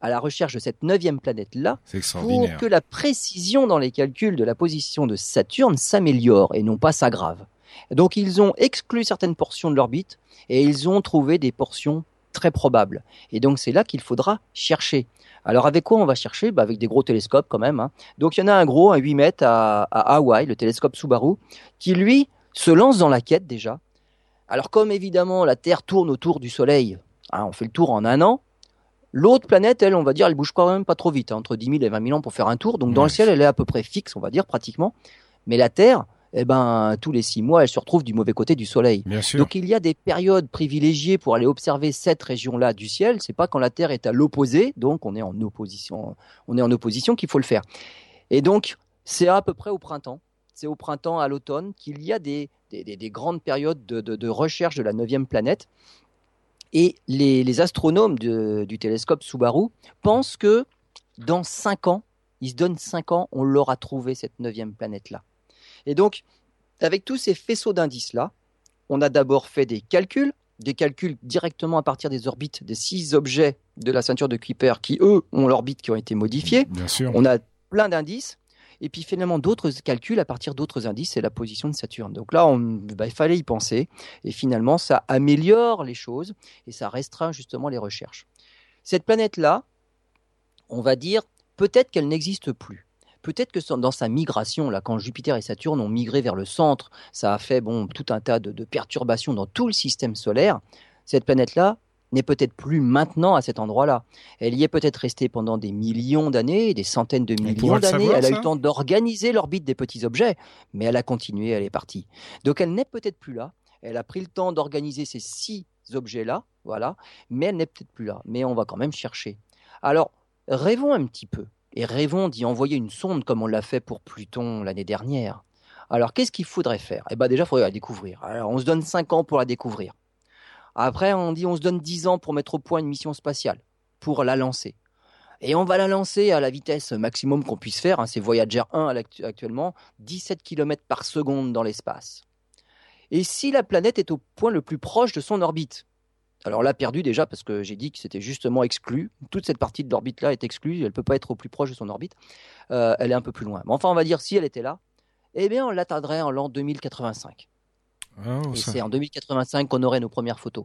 à la recherche de cette neuvième planète-là pour que la précision dans les calculs de la position de Saturne s'améliore et non pas s'aggrave. Donc ils ont exclu certaines portions de l'orbite et ils ont trouvé des portions très probables. Et donc c'est là qu'il faudra chercher. Alors avec quoi on va chercher? Bah Avec des gros télescopes quand même. Hein. Donc il y en a un gros, un 8 mètres à, à Hawaï, le télescope Subaru, qui lui se lance dans la quête déjà. Alors comme évidemment la Terre tourne autour du Soleil, hein, on fait le tour en un an, L'autre planète, elle, on va dire, elle bouge quand même pas trop vite, hein, entre 10 000 et 20 000 ans pour faire un tour. Donc dans le ciel, elle est à peu près fixe, on va dire, pratiquement. Mais la Terre, eh ben, tous les six mois, elle se retrouve du mauvais côté du Soleil. Donc il y a des périodes privilégiées pour aller observer cette région-là du ciel. C'est pas quand la Terre est à l'opposé, donc on est en opposition, on est en opposition qu'il faut le faire. Et donc C'est à peu près au printemps. C'est au printemps, à l'automne, qu'il y a des, des, grandes périodes de, de, recherche de la neuvième planète. Et les, astronomes du télescope Subaru pensent que dans cinq ans, ils se donnent cinq ans, on l'aura trouvé, cette neuvième planète-là. Et donc, avec tous ces faisceaux d'indices-là, on a d'abord fait des calculs, des calculs directement à partir des orbites des six objets de la ceinture de Kuiper qui, eux, ont l'orbite qui ont été modifiés. Bien sûr. On a plein d'indices. Et puis finalement d'autres calculs à partir d'autres indices, c'est la position de Saturne. Donc là, bah, il fallait y penser. Et finalement, ça améliore les choses et ça restreint justement les recherches. Cette planète-là, on va dire, peut-être qu'elle n'existe plus peut-être que dans sa migration, là, quand Jupiter et Saturne ont migré vers le centre, ça a fait bon, tout un tas de, perturbations dans tout le système solaire. Cette planète-là n'est peut-être plus maintenant à cet endroit-là. Elle y est peut-être restée pendant des millions d'années, des centaines de millions d'années. Elle a eu le temps d'organiser l'orbite des petits objets, mais elle a continué, elle est partie. Donc elle n'est peut-être plus là. Elle a pris le temps d'organiser ces six objets-là, voilà, mais elle n'est peut-être plus là. Mais on va quand même chercher. Alors, rêvons un petit peu et rêvons d'y envoyer une sonde comme on l'a fait pour Pluton l'année dernière. Alors qu'est-ce qu'il faudrait faire? Eh bien déjà, il faudrait la découvrir. Alors on se donne 5 ans pour la découvrir. Après, on dit on se donne 10 ans pour mettre au point une mission spatiale, pour la lancer. Et on va la lancer à la vitesse maximum qu'on puisse faire, hein, c'est Voyager 1 actuellement, 17 km par seconde dans l'espace. Et si la planète est au point le plus proche de son orbite, alors là, perdu déjà, parce que j'ai dit que c'était justement exclu. Toute cette partie de l'orbite-là est exclue. Elle ne peut pas être au plus proche de son orbite. Euh, elle est un peu plus loin. Mais enfin, on va dire si elle était là, eh bien, on l'atteindrait en l'an 2085. Et c'est en 2085 qu'on aurait nos premières photos.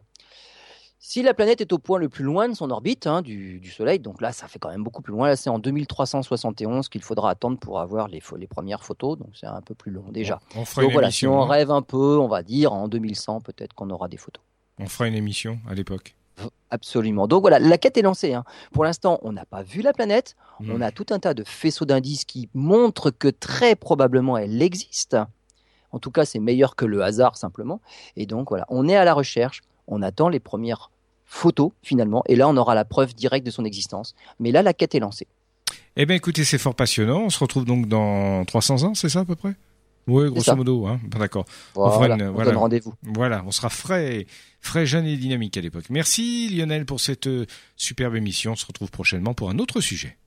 Si la planète est au point le plus loin de son orbite, hein, du, Soleil, donc là, ça fait quand même beaucoup plus loin. Là, c'est en 2371 qu'il faudra attendre pour avoir les, les premières photos. Donc, c'est un peu plus long déjà. On donc voilà, si on hein. rêve un peu, on va dire en 2100, peut-être qu'on aura des photos. On fera une émission à l'époque. Absolument. Donc voilà, la quête est lancée. Hein. Pour l'instant, on n'a pas vu la planète. On a tout un tas de faisceaux d'indices qui montrent que très probablement elle existe. En tout cas, c'est meilleur que le hasard simplement. Et donc voilà, on est à la recherche. On attend les premières photos finalement. Et là, on aura la preuve directe de son existence. Mais là, la quête est lancée. Eh bien, écoutez, c'est fort passionnant. On se retrouve donc dans 300 ans, c'est ça à peu près? Oui, grosso modo, hein. D'accord. Voilà, on, voilà. rendez-vous. Voilà, on sera frais, frais, jeune et dynamique à l'époque. Merci Lionel pour cette euh, superbe émission. On se retrouve prochainement pour un autre sujet.